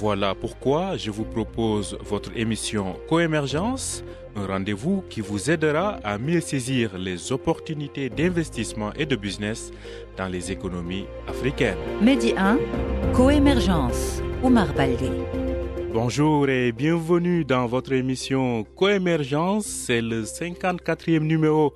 Voilà pourquoi je vous propose votre émission Coémergence, un rendez-vous qui vous aidera à mieux saisir les opportunités d'investissement et de business dans les économies africaines. Média 1. Coémergence. Omar Baldé. Bonjour et bienvenue dans votre émission Coémergence. C'est le 54e numéro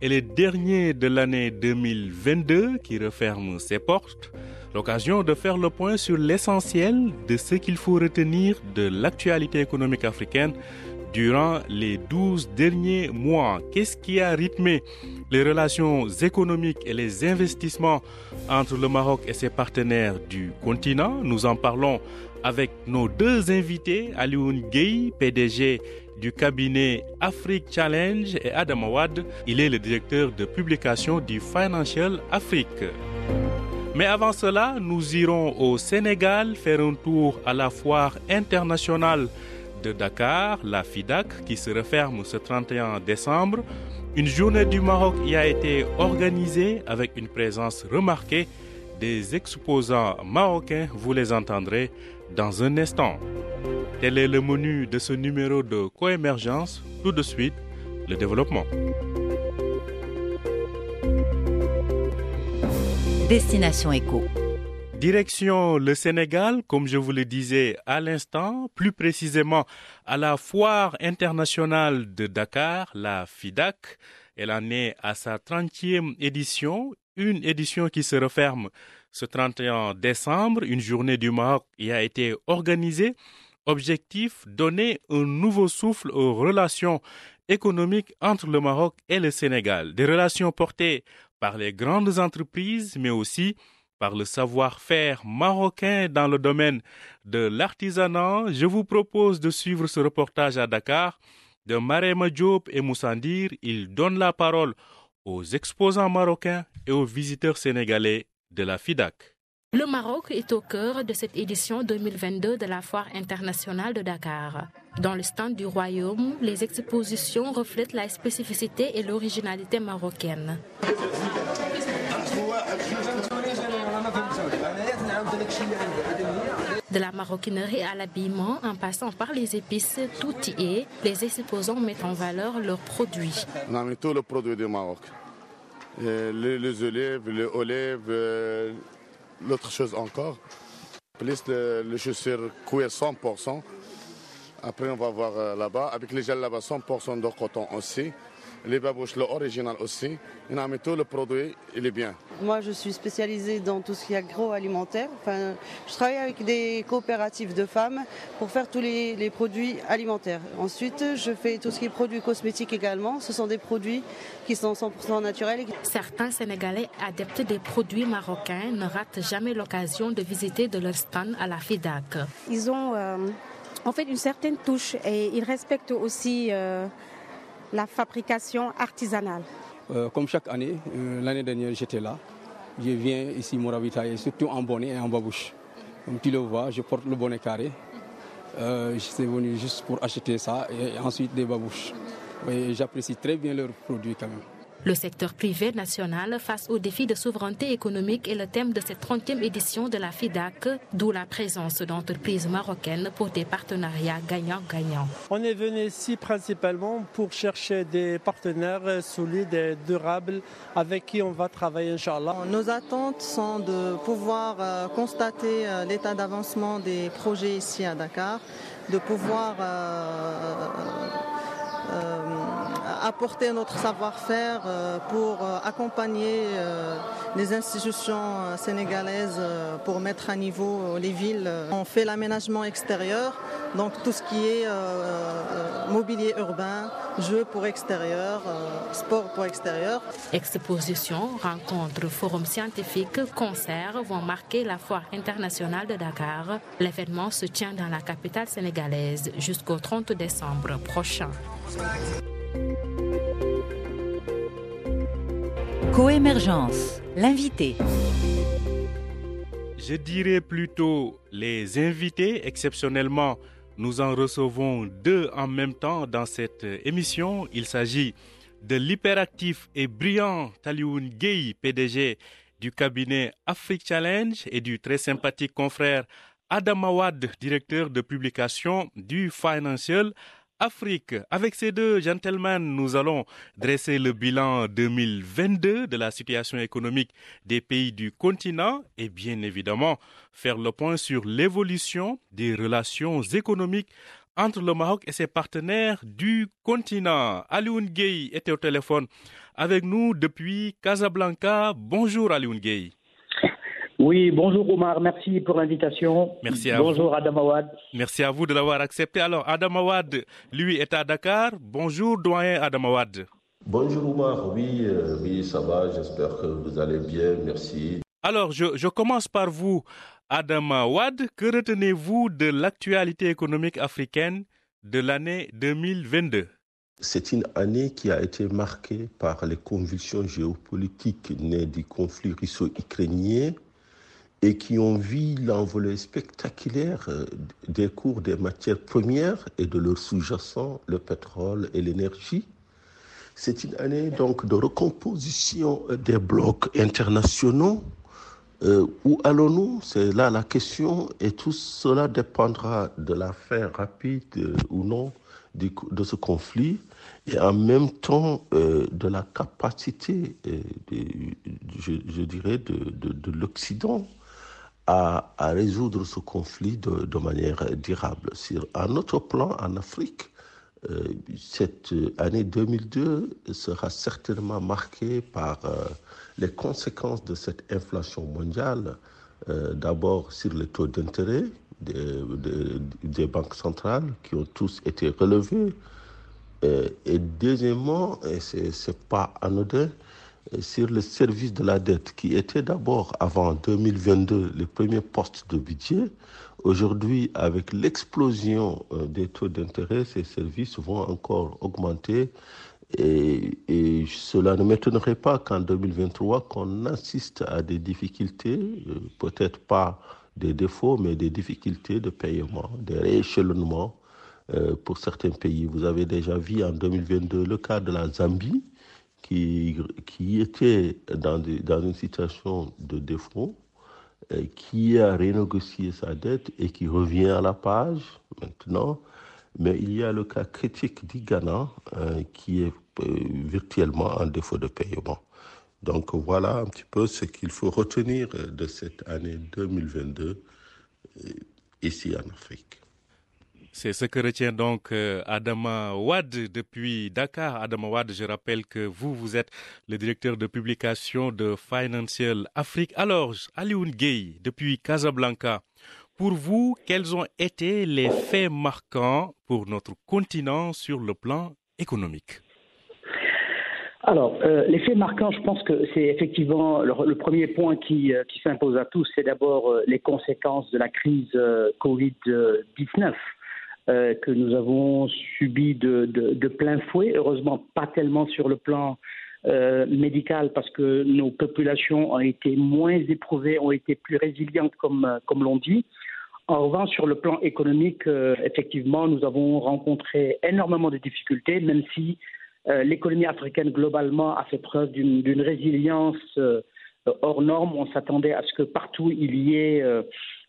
et le dernier de l'année 2022 qui referme ses portes. L'occasion de faire le point sur l'essentiel de ce qu'il faut retenir de l'actualité économique africaine durant les 12 derniers mois. Qu'est-ce qui a rythmé les relations économiques et les investissements entre le Maroc et ses partenaires du continent? Nous en parlons avec nos deux invités, Alioune Gueye, PDG du cabinet Afrique Challenge et Adam Awad. Il est le directeur de publication du Financial Afrique. Mais avant cela, nous irons au Sénégal faire un tour à la foire internationale de Dakar, la FIDAC, qui se referme ce 31 décembre. Une journée du Maroc y a été organisée avec une présence remarquée des exposants marocains. Vous les entendrez dans un instant. Tel est le menu de ce numéro de coémergence? Tout de suite, le développement. Destination Éco. Direction le Sénégal, comme je vous le disais à l'instant, plus précisément à la foire internationale de Dakar, la FIDAC. Elle en est à sa 30e édition, une édition qui se referme ce 31 décembre. Une journée du Maroc y a été organisée. Objectif, donner un nouveau souffle aux relations économiques entre le Maroc et le Sénégal. Des relations portées par les grandes entreprises, mais aussi par le savoir-faire marocain dans le domaine de l'artisanat. Je vous propose de suivre ce reportage à Dakar de Marema Diop et Moussandir. Ils donnent la parole aux exposants marocains et aux visiteurs sénégalais de la FIDAC. Le Maroc est au cœur de cette édition 2022 de la Foire internationale de Dakar. Dans le stand du Royaume, les expositions reflètent la spécificité et l'originalité marocaine. De la maroquinerie à l'habillement, en passant par les épices, tout y est. Les exposants mettent en valeur leurs produits. On a mis tout le produit du Maroc. Euh, les, olives, les olives, euh, l'autre chose encore. Plus le- les chaussures cuir 100%. Après, on va voir euh, là-bas. Avec les gels là-bas, 100% de coton aussi. Les babouches, l'original aussi. On a mis tout le produit, il est bien. Moi, je suis spécialisée dans tout ce qui est agroalimentaire. Enfin, je travaille avec des coopératives de femmes pour faire tous les, les produits alimentaires. Ensuite, je fais tout ce qui est produits cosmétiques également. Ce sont des produits qui sont 100% naturels. Certains Sénégalais adeptes des produits marocains ne ratent jamais l'occasion de visiter de leur stand à la FIDAC. Ils ont euh, en fait une certaine touche et ils respectent aussi euh, la fabrication artisanale. Euh, comme chaque année, euh, l'année dernière j'étais là. Je viens ici me ravitailler, surtout en bonnet et en babouche. Comme tu le vois, je porte le bonnet carré. Euh, je suis venu juste pour acheter ça et ensuite des babouches. J'apprécie très bien leurs produits quand même. Le secteur privé national face aux défis de souveraineté économique est le thème de cette 30e édition de la FIDAC, d'où la présence d'entreprises marocaines pour des partenariats gagnant-gagnant. On est venu ici principalement pour chercher des partenaires solides et durables avec qui on va travailler, Inch'Allah. Nos attentes sont de pouvoir euh, constater euh, l'état d'avancement des projets ici à Dakar, de pouvoir euh, euh, apporter notre savoir-faire euh, pour euh, accompagner euh, les institutions sénégalaises pour mettre à niveau les villes. On fait l'aménagement extérieur, donc tout ce qui est mobilier urbain, jeux pour extérieur, sport pour extérieur. Expositions, rencontres, forums scientifiques, concerts vont marquer la foire internationale de Dakar. L'événement se tient dans la capitale sénégalaise jusqu'au 30 décembre prochain. Coémergence, l'invité. Je dirais plutôt les invités. Exceptionnellement, nous en recevons deux en même temps dans cette émission. Il s'agit de l'hyperactif et brillant Talioun Gay, PDG du cabinet Afrique Challenge, et du très sympathique confrère Adam Awad, directeur de publication du Financial Afrique. Avec ces deux gentlemen, nous allons dresser le bilan 2022 de la situation économique des pays du continent et bien évidemment faire le point sur l'évolution des relations économiques entre le Maroc et ses partenaires du continent. Alioune Gueye était au téléphone avec nous depuis Casablanca. Bonjour Alioune Gueye. Oui, bonjour Omar, merci pour l'invitation. Merci à bonjour Adam Awad. Merci à vous de l'avoir accepté. Alors Adam Awad, lui, est à Dakar. Bonjour doyen Adam Awad. Bonjour Omar, oui, euh, oui, ça va, j'espère que vous allez bien, merci. Alors, je, je commence par vous, Adam Awad. Que retenez-vous de l'actualité économique africaine de l'année 2022 c'est une année qui a été marquée par les convulsions géopolitiques nées du conflit russo-ukrainien et qui ont vu l'envolée spectaculaire euh, des cours des matières premières et de leurs sous-jacents, le pétrole et l'énergie. C'est une année donc de recomposition des blocs internationaux. Euh, où allons-nous? C'est là la question et tout cela dépendra de la fin rapide euh, ou non de ce conflit et en même temps de la capacité, je, dirais, de l'Occident à, résoudre ce conflit de, manière durable. Sur un autre plan, en Afrique, euh, cette année 2002 sera certainement marquée par euh, les conséquences de cette inflation mondiale, euh, d'abord sur les taux d'intérêt des, des, banques centrales qui ont tous été relevés, et deuxièmement, et c'est pas anodin, sur le service de la dette, qui était d'abord avant 2022 le premier poste de budget, aujourd'hui, avec l'explosion euh, des taux d'intérêt, ces services vont encore augmenter. Et, cela ne m'étonnerait pas qu'en 2023, qu'on assiste à des difficultés, euh, peut-être pas des défauts, mais des difficultés de paiement, des rééchelonnements euh, pour certains pays. Vous avez déjà vu en 2022 le cas de la Zambie, qui, qui était dans, dans une situation de défaut, euh, qui a renégocié sa dette et qui revient à la page maintenant. Mais il y a le cas critique du Ghana euh, qui est euh, virtuellement en défaut de paiement. Donc voilà un petit peu ce qu'il faut retenir de cette année 2022 ici en Afrique. C'est ce que retient donc euh, Adama Wad depuis Dakar. Adama Wad, je rappelle que vous, vous êtes le directeur de publication de Financial Afrique. Alors, Alioune Gay, depuis Casablanca, pour vous, quels ont été les faits marquants pour notre continent sur le plan économique? Alors, euh, les faits marquants, je pense que c'est effectivement le, premier point qui, euh, qui s'impose à tous, c'est d'abord les conséquences de la crise Covid-19. Euh, que nous avons subi de, plein fouet. Heureusement, pas tellement sur le plan euh, médical parce que nos populations ont été moins éprouvées, ont été plus résilientes, comme, comme l'on dit. En revanche, sur le plan économique, euh, effectivement, nous avons rencontré énormément de difficultés, même si l'économie africaine globalement a fait preuve d'une résilience hors norme. On s'attendait à ce que partout il y ait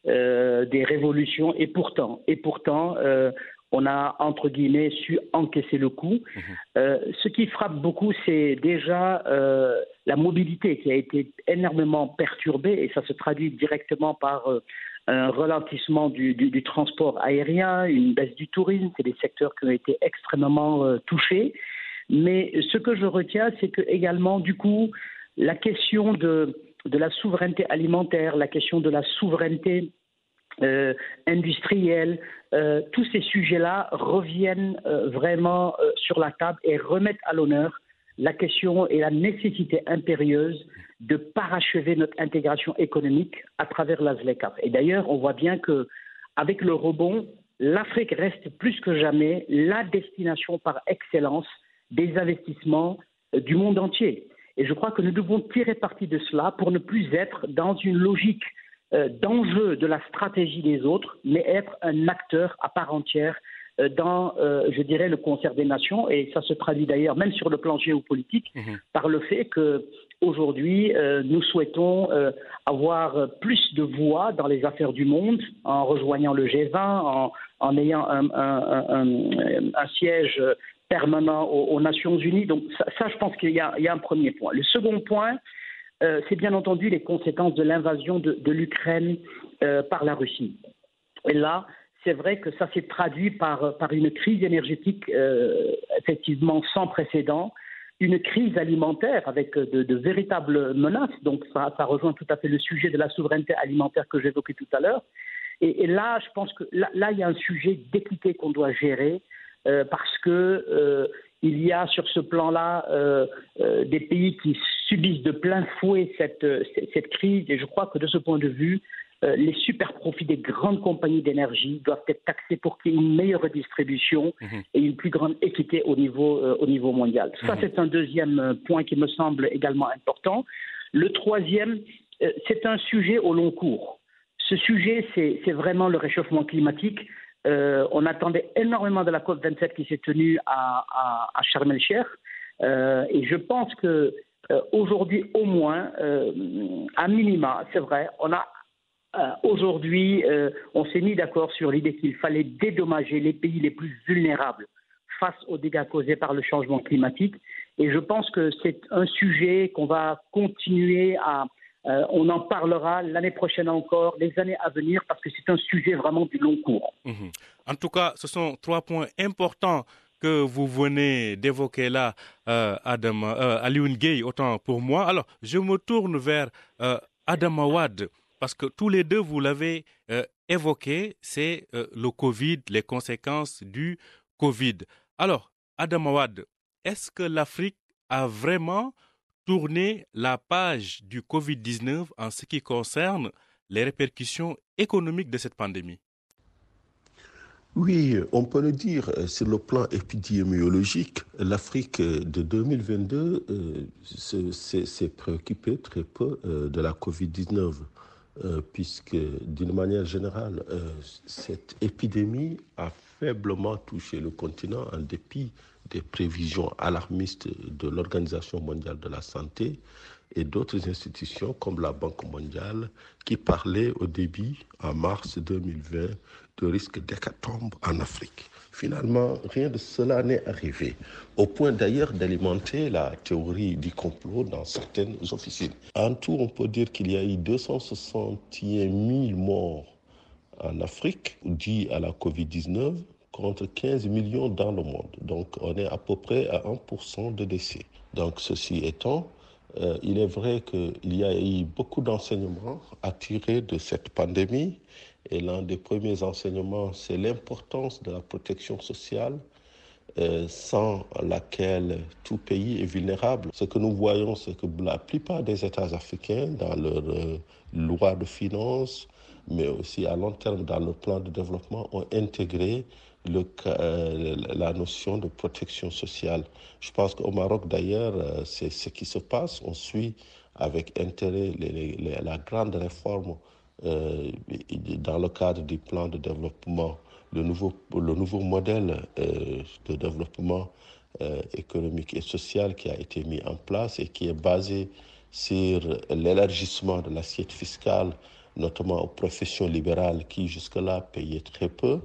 euh, des révolutions et pourtant, et pourtant, euh, on a entre guillemets su encaisser le coup. Mhm. Euh, ce qui frappe beaucoup, c'est déjà la mobilité qui a été énormément perturbée et ça se traduit directement par un ralentissement du, du, transport aérien, une baisse du tourisme. C'est des secteurs qui ont été extrêmement touchés. Mais ce que je retiens, c'est que également, du coup, la question de de la souveraineté alimentaire, la question de la souveraineté euh, industrielle, euh, tous ces sujets-là reviennent euh, vraiment sur la table et remettent à l'honneur la question et la nécessité impérieuse de parachever notre intégration économique à travers la. Et d'ailleurs, on voit bien que avec le rebond, l'Afrique reste plus que jamais la destination par excellence des investissements du monde entier. Et je crois que nous devons tirer parti de cela pour ne plus être dans une logique euh, d'enjeu de la stratégie des autres, mais être un acteur à part entière euh, dans, euh, je dirais, le concert des nations, et ça se traduit d'ailleurs même sur le plan géopolitique Mhm. par le fait que aujourd'hui euh, nous souhaitons euh, avoir plus de voix dans les affaires du monde en rejoignant le G20, en, en ayant un, un- un- un siège permanent aux, Nations Unies. Donc ça, je pense qu'il y, a un premier point. Le second point, euh, c'est bien entendu les conséquences de l'invasion de, l'Ukraine euh, par la Russie. Et là, c'est vrai que ça s'est traduit par, une crise énergétique euh, effectivement sans précédent, une crise alimentaire avec de, véritables menaces. Donc ça, rejoint tout à fait le sujet de la souveraineté alimentaire que j'évoquais tout à l'heure. Et, là, je pense que là, il y a un sujet d'équité qu'on doit gérer euh, parce que euh, il y a sur ce plan-là euh, des pays qui subissent de plein fouet cette, cette, crise. Et je crois que de ce point de vue, les super profits des grandes compagnies d'énergie doivent être taxés pour qu'il y ait une meilleure redistribution Mhm. et une plus grande équité au niveau, au niveau mondial. Ça, Mhm. c'est un deuxième point qui me semble également important. Le troisième, c'est un sujet au long cours. Ce sujet, c'est vraiment le réchauffement climatique. Euh, on attendait énormément de la COP27 qui s'est tenue à, à, à. Euh, et je pense que euh, aujourd'hui, au moins, à minima, c'est vrai, on a aujourd'hui, on s'est mis d'accord sur l'idée qu'il fallait dédommager les pays les plus vulnérables face aux dégâts causés par le changement climatique. Et je pense que c'est un sujet qu'on va continuer à. Euh, on en parlera l'année prochaine encore, les années à venir, parce que c'est un sujet vraiment du long cours. Mhm. En tout cas, ce sont trois points importants que vous venez d'évoquer là, euh, Adam, euh, Alioune Gueye, autant pour moi. Alors, je me tourne vers euh, Adam Awad, parce que tous les deux, vous l'avez euh, évoqué, c'est le Covid, les conséquences du Covid. Alors, Adam Awad, est-ce que l'Afrique a vraiment tourné la page du Covid-19 en ce qui concerne les répercussions économiques de cette pandémie. Oui, on peut le dire, euh, sur le plan épidémiologique, l'Afrique de 2022 euh, se- s'est préoccupée très peu euh, de la COVID-19, euh, puisque d'une manière générale, cette épidémie a faiblement touché le continent en dépit des prévisions alarmistes de l'Organisation mondiale de la santé et d'autres institutions comme la Banque mondiale qui parlaient au début, en mars 2020, de risque d'hécatombe en Afrique. Finalement, rien de cela n'est arrivé, au point d'ailleurs d'alimenter la théorie du complot dans certaines officines. En tout, on peut dire qu'il y a eu 261 000 morts en Afrique dus à la COVID-19 contre 15 millions dans le monde. Donc on est à peu près à 1% de décès. Donc ceci étant, euh, il est vrai qu'il y a eu beaucoup d'enseignements à tirer de cette pandémie. Et l'un des premiers enseignements, c'est l'importance de la protection sociale, euh, sans laquelle tout pays est vulnérable. Ce que nous voyons, c'est que la plupart des États africains, dans leur euh, loi de finances, mais aussi à long terme dans le plan de développement, ont intégré euh, la notion de protection sociale. Je pense qu'au Maroc, d'ailleurs, euh, c'est ce qui se passe. On suit avec intérêt la grande réforme euh, dans le cadre du plan de développement, le nouveau, le nouveau modèle de développement économique et social qui a été mis en place et qui est basé sur l'élargissement de l'assiette fiscale, notamment aux professions libérales qui jusque-là payaient très peu.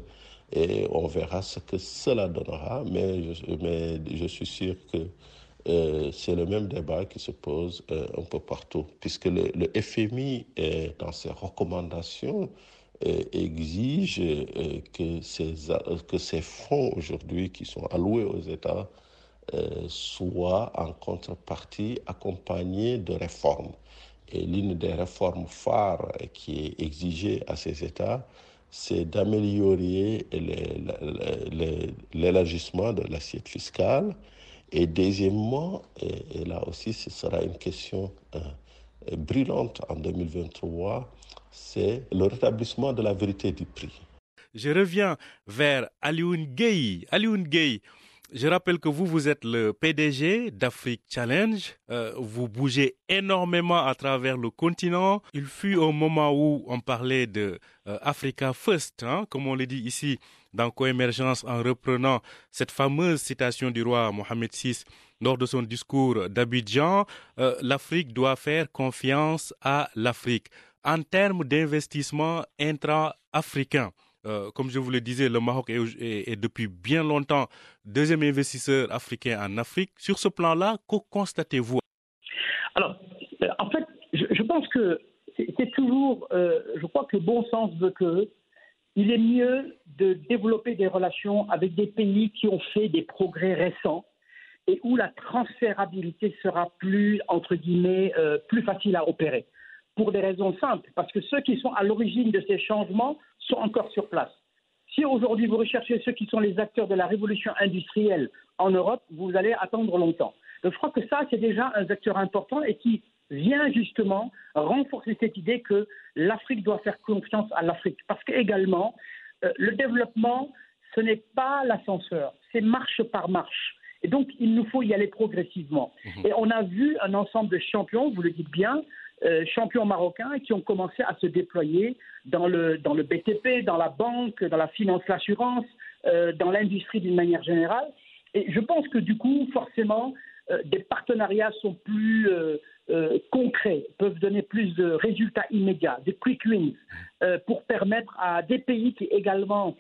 Et on verra ce que cela donnera, mais je, mais je suis sûr que euh, c'est le même débat qui se pose euh, un peu partout, puisque le, FMI, euh, dans ses recommandations, exige que ces, que ces fonds aujourd'hui qui sont alloués aux États soient en contrepartie accompagnés de réformes. Et l'une des réformes phares qui est exigée à ces États, c'est d'améliorer l'élargissement de l'assiette fiscale. Et deuxièmement, et, là aussi ce sera une question euh, brûlante en 2023, c'est le rétablissement de la vérité du prix. Je reviens vers Alioune Gueye. Alioune Gueye, je rappelle que vous, vous êtes le PDG d'Afrique Challenge. Euh, vous bougez énormément à travers le continent. Il fut un moment où on parlait de euh, Africa First, hein, comme on le dit ici dans Coémergence, en reprenant cette fameuse citation du roi Mohamed VI lors de son discours d'Abidjan. Euh, L'Afrique doit faire confiance à l'Afrique en termes d'investissement intra-africain. Euh, comme je vous le disais, le Maroc est, depuis bien longtemps deuxième investisseur africain en Afrique. Sur ce plan-là, que constatez-vous? Alors, euh, en fait, je, pense que c'est toujours, euh, je crois que le bon sens veut que il est mieux de développer des relations avec des pays qui ont fait des progrès récents et où la transférabilité sera plus, entre guillemets, plus facile à opérer pour des raisons simples, parce que ceux qui sont à l'origine de ces changements sont encore sur place. Si aujourd'hui vous recherchez ceux qui sont les acteurs de la révolution industrielle en Europe, vous allez attendre longtemps. Donc je crois que ça, c'est déjà un acteur important et qui vient justement renforcer cette idée que l'Afrique doit faire confiance à l'Afrique. Parce qu'également, euh, le développement, ce n'est pas l'ascenseur, c'est marche par marche. Et donc, il nous faut y aller progressivement. Mmh. Et on a vu un ensemble de champions, vous le dites bien, euh, champions marocains qui ont commencé à se déployer dans le, dans le BTP, dans la banque, dans la finance, l'assurance, euh, dans l'industrie d'une manière générale. Et je pense que du coup, forcément, euh, des partenariats sont plus concrets, peuvent donner plus de résultats immédiats, des quick wins, pour permettre à des pays qui également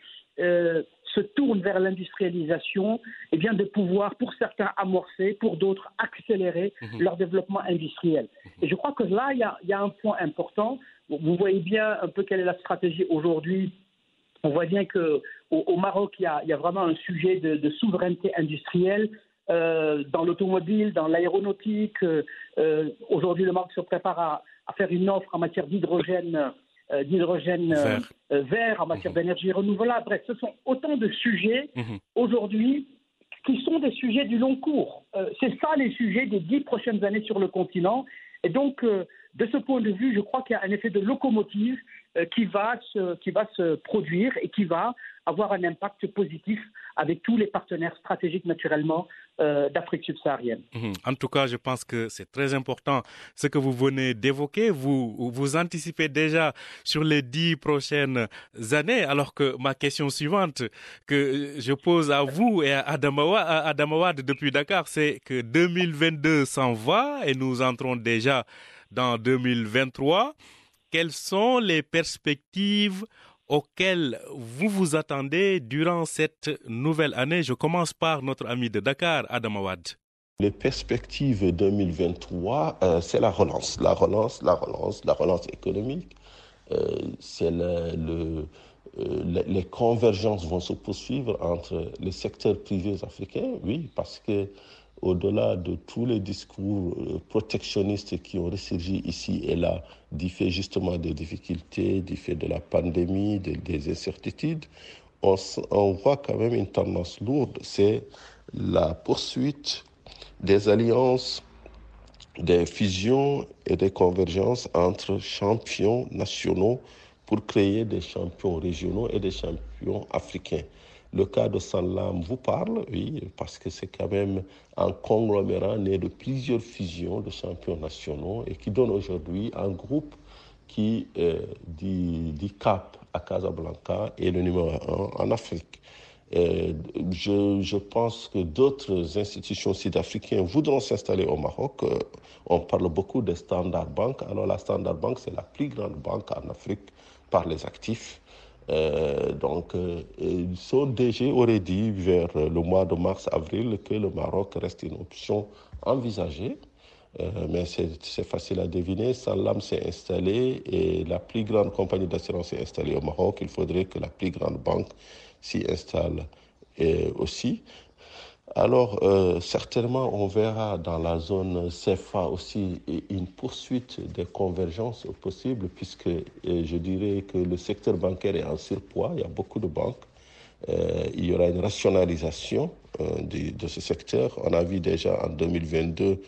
se tournent vers l'industrialisation, eh bien de pouvoir, pour certains, amorcer, pour d'autres, accélérer mhm. leur développement industriel. Et je crois que là, il y a, un point important. Vous voyez bien un peu quelle est la stratégie aujourd'hui. On voit bien qu'au au Maroc, il y, a, vraiment un sujet de, souveraineté industrielle. Euh, dans l'automobile, dans l'aéronautique. Euh, euh, aujourd'hui, le Maroc se prépare à, à, faire une offre en matière d'hydrogène d'hydrogène euh, euh, vert. en matière mhm. d'énergie renouvelable. Bref, ce sont autant de sujets mhm. aujourd'hui qui sont des sujets du long cours. c'est ça les sujets des dix prochaines années sur le continent. Et donc, de ce point de vue, je crois qu'il y a un effet de locomotive qui, va se, qui va se produire et qui va avoir un impact positif avec tous les partenaires stratégiques naturellement euh, d'Afrique subsaharienne. Mhm. En tout cas, je pense que c'est très important ce que vous venez d'évoquer. Vous, vous anticipez déjà sur les dix prochaines années, alors que ma question suivante que je pose à vous et à Adamawad depuis Dakar, c'est que 2022 s'en va et nous entrons déjà dans 2023. Quelles sont les perspectives auxquels vous vous attendez durant cette nouvelle année? Je commence par notre ami de Dakar, Adam Awad. Les perspectives 2023, euh, c'est la relance, la relance, la relance, la relance économique. Euh, c'est le, euh, les convergences vont se poursuivre entre les secteurs privés africains, oui, parce que au-delà de tous les discours euh, protectionnistes qui ont ressurgi ici et là, du fait justement des difficultés, du fait de la pandémie, des incertitudes, on, on, voit quand même une tendance lourde, c'est la poursuite des alliances, des fusions et des convergences entre champions nationaux pour créer des champions régionaux et des champions africains. Le cas de Sanlam vous parle, oui, parce que c'est quand même un conglomérat né de plusieurs fusions de champions nationaux et qui donne aujourd'hui un groupe qui euh, dit, cap à Casablanca et le numéro un en Afrique. je, je, pense que d'autres institutions sud-africaines voudront s'installer au Maroc. Euh, on parle beaucoup de Standard Bank. Alors la Standard Bank, c'est la plus grande banque en Afrique par les actifs. Euh, donc, euh, son DG aurait dit vers le mois de mars-avril que le Maroc reste une option envisagée. Euh, mais c'est facile à deviner. Salam s'est installé et la plus grande compagnie d'assurance s'est installée au Maroc. Il faudrait que la plus grande banque s'y installe aussi. Alors, euh, certainement, on verra dans la zone CFA aussi une poursuite des convergences possibles, puisque euh, je dirais que le secteur bancaire est en surpoids, il y a beaucoup de banques. Euh, il y aura une rationalisation de, ce secteur. On a vu déjà en 2022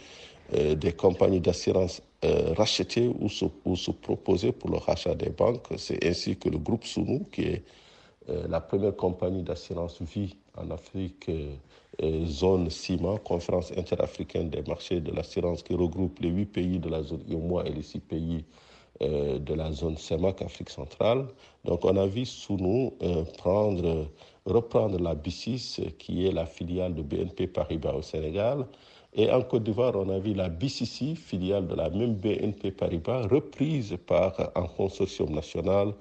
des compagnies d'assurance racheter ou se, ou se, proposer pour le rachat des banques. C'est ainsi que le groupe Sounou, qui est la première compagnie d'assurance vie en Afrique, zone CIMA, Conférence interafricaine des marchés de l'assurance, qui regroupe les huit pays de la zone IOMOA et les six pays de la zone CEMAC, Afrique centrale. Donc on a vu sous nous prendre, reprendre la B6, qui est la filiale de BNP Paribas au Sénégal. Et en Côte d'Ivoire, on a vu la BCC, filiale de la même BNP Paribas, reprise par un consortium national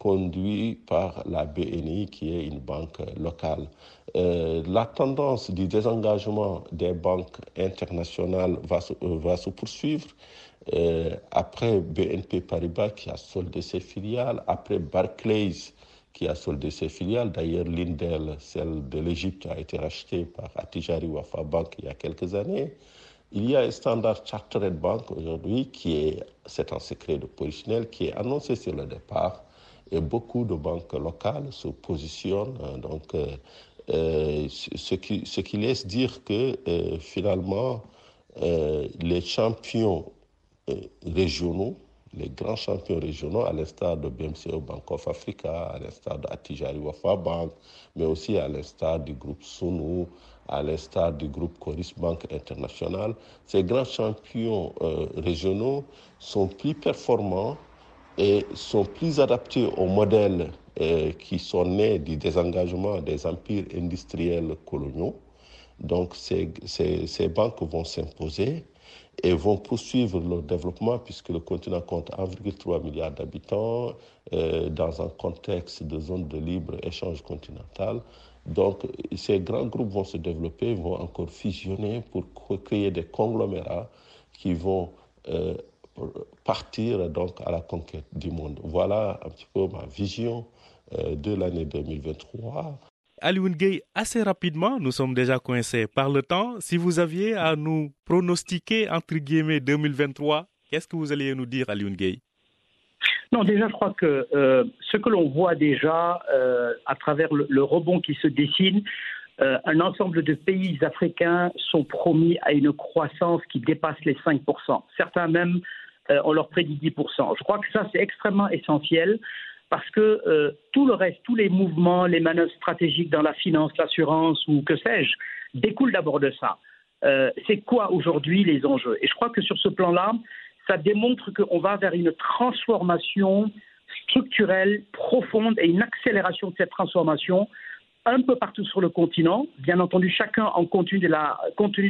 conduit par la BNI, qui est une banque locale. Euh, la tendance du désengagement des banques internationales va se, euh, poursuivre. Euh, après BNP Paribas qui a soldé ses filiales, après Barclays qui a soldé ses filiales. D'ailleurs, l'une d'elles, celle de l'Égypte, a été rachetée par Atijari Wafa Bank il y a quelques années. Il y a Standard Chartered Bank aujourd'hui qui est, c'est un secret de positionnel, qui est annoncé sur le départ. Et beaucoup de banques locales se positionnent. Donc, euh, euh, ce, qui, laisse dire que euh, finalement, les champions régionaux, les grands champions régionaux, à l'instar de BMCO Bank of Africa, à l'instar d'Atijari Wafa Bank, mais aussi à l'instar du groupe Sunu, à l'instar du groupe Coris Bank International, ces grands champions régionaux sont plus performants et sont plus adaptés aux modèles euh, qui sont nés du désengagement des empires industriels coloniaux. Donc ces, ces, banques vont s'imposer et vont poursuivre leur développement puisque le continent compte 1,3 milliard d'habitants euh, dans un contexte de zone de libre-échange continental. Donc ces grands groupes vont se développer, vont encore fusionner pour créer des conglomérats qui vont euh, partir donc à la conquête du monde. Voilà un petit peu ma vision euh, de l'année 2023. Alioune Gueye, assez rapidement, nous sommes déjà coincés par le temps. Si vous aviez à nous pronostiquer, entre guillemets, 2023, qu'est-ce que vous alliez nous dire, Alioune Gueye? Non, déjà, je crois que euh, ce que l'on voit déjà euh, à travers le, le, rebond qui se dessine, euh, un ensemble de pays africains sont promis à une croissance qui dépasse les 5%. Certains même, on leur prédit 10%. Je crois que ça, c'est extrêmement essentiel parce que euh, tout le reste, tous les mouvements, les manœuvres stratégiques dans la finance, l'assurance ou que sais-je, découlent d'abord de ça. Euh, c'est quoi aujourd'hui les enjeux? Et je crois que sur ce plan-là, ça démontre qu'on va vers une transformation structurelle profonde et une accélération de cette transformation un peu partout sur le continent, bien entendu chacun en compte tenu de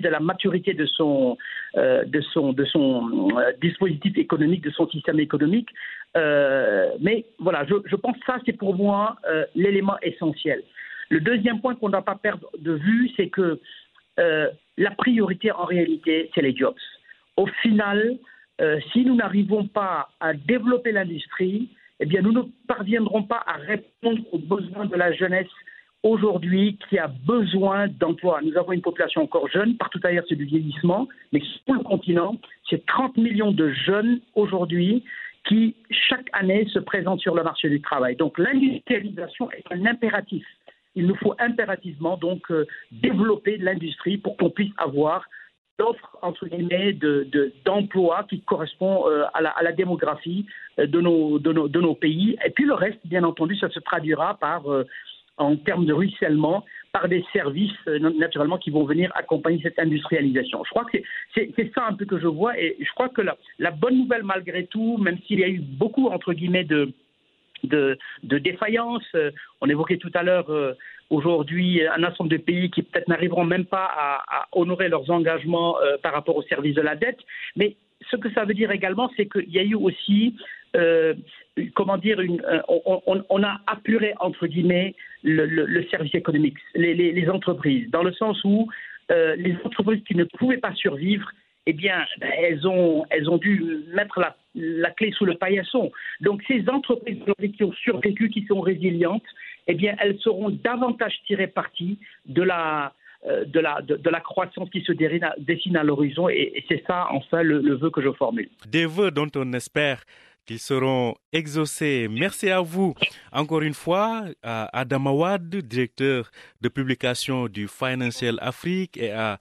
la, maturité de son, euh, euh, dispositif économique, de son système économique. Euh, mais voilà, je, pense que ça, c'est pour moi l'élément essentiel. Le deuxième point qu'on ne doit pas perdre de vue, c'est que la priorité en réalité, c'est les jobs. Au final, si nous n'arrivons pas à développer l'industrie, eh bien, nous ne parviendrons pas à répondre aux besoins de la jeunesse aujourd'hui qui a besoin d'emploi. Nous avons une population encore jeune, partout ailleurs c'est du vieillissement, mais sur le continent, c'est 30 millions de jeunes aujourd'hui qui chaque année se présentent sur le marché du travail. Donc l'industrialisation est un impératif. Il nous faut impérativement donc euh, développer l'industrie pour qu'on puisse avoir l'offre entre guillemets d'emploi de, qui correspond euh, à, la, à, la, démographie euh, de nos, de, nos, de nos pays. Et puis le reste, bien entendu, ça se traduira par en termes de ruissellement par des services naturellement qui vont venir accompagner cette industrialisation. Je crois que c'est ça un peu que je vois et je crois que la, bonne nouvelle malgré tout, même s'il y a eu beaucoup entre guillemets de de, de défaillances, on évoquait tout à l'heure euh, aujourd'hui un ensemble de pays qui peut-être n'arriveront même pas à, honorer leurs engagements euh, par rapport au service de la dette, mais ce que ça veut dire également, c'est qu'il y a eu aussi euh, comment dire, une, on, a apuré, entre guillemets, le, service économique, les, entreprises, dans le sens où euh, les entreprises qui ne pouvaient pas survivre, eh bien, elles ont, elles ont dû mettre la, la clé sous le paillasson. Donc, ces entreprises qui ont survécu, qui sont résilientes, eh bien, elles seront davantage tirées parti de la, de la, de, la croissance qui se dessine à l'horizon et, c'est ça enfin le vœu que je formule. Des vœux dont on espère qu'ils seront exaucés. Merci à vous encore une fois, à Adam Awad, directeur de publication du Financial Afrique, et à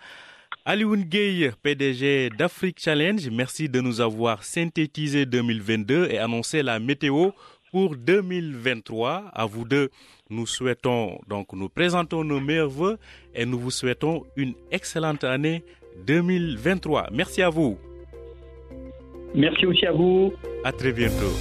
Alioune Gueye, PDG d'Afrique Challenge. Merci de nous avoir synthétisé 2022 et annoncé la météo pour 2023. À vous deux, nous souhaitons donc nous présentons nos meilleurs voeux et nous vous souhaitons une excellente année 2023. Merci à vous. Merci aussi à vous. À très bientôt.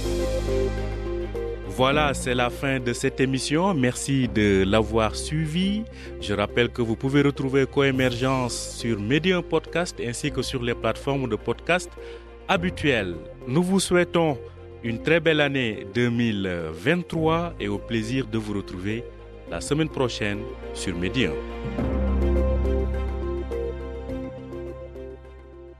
Voilà, c'est la fin de cette émission. Merci de l'avoir suivi. Je rappelle que vous pouvez retrouver Coémergence sur Medium Podcast ainsi que sur les plateformes de podcast habituelles. Nous vous souhaitons une très belle année 2023 et au plaisir de vous retrouver la semaine prochaine sur Medium.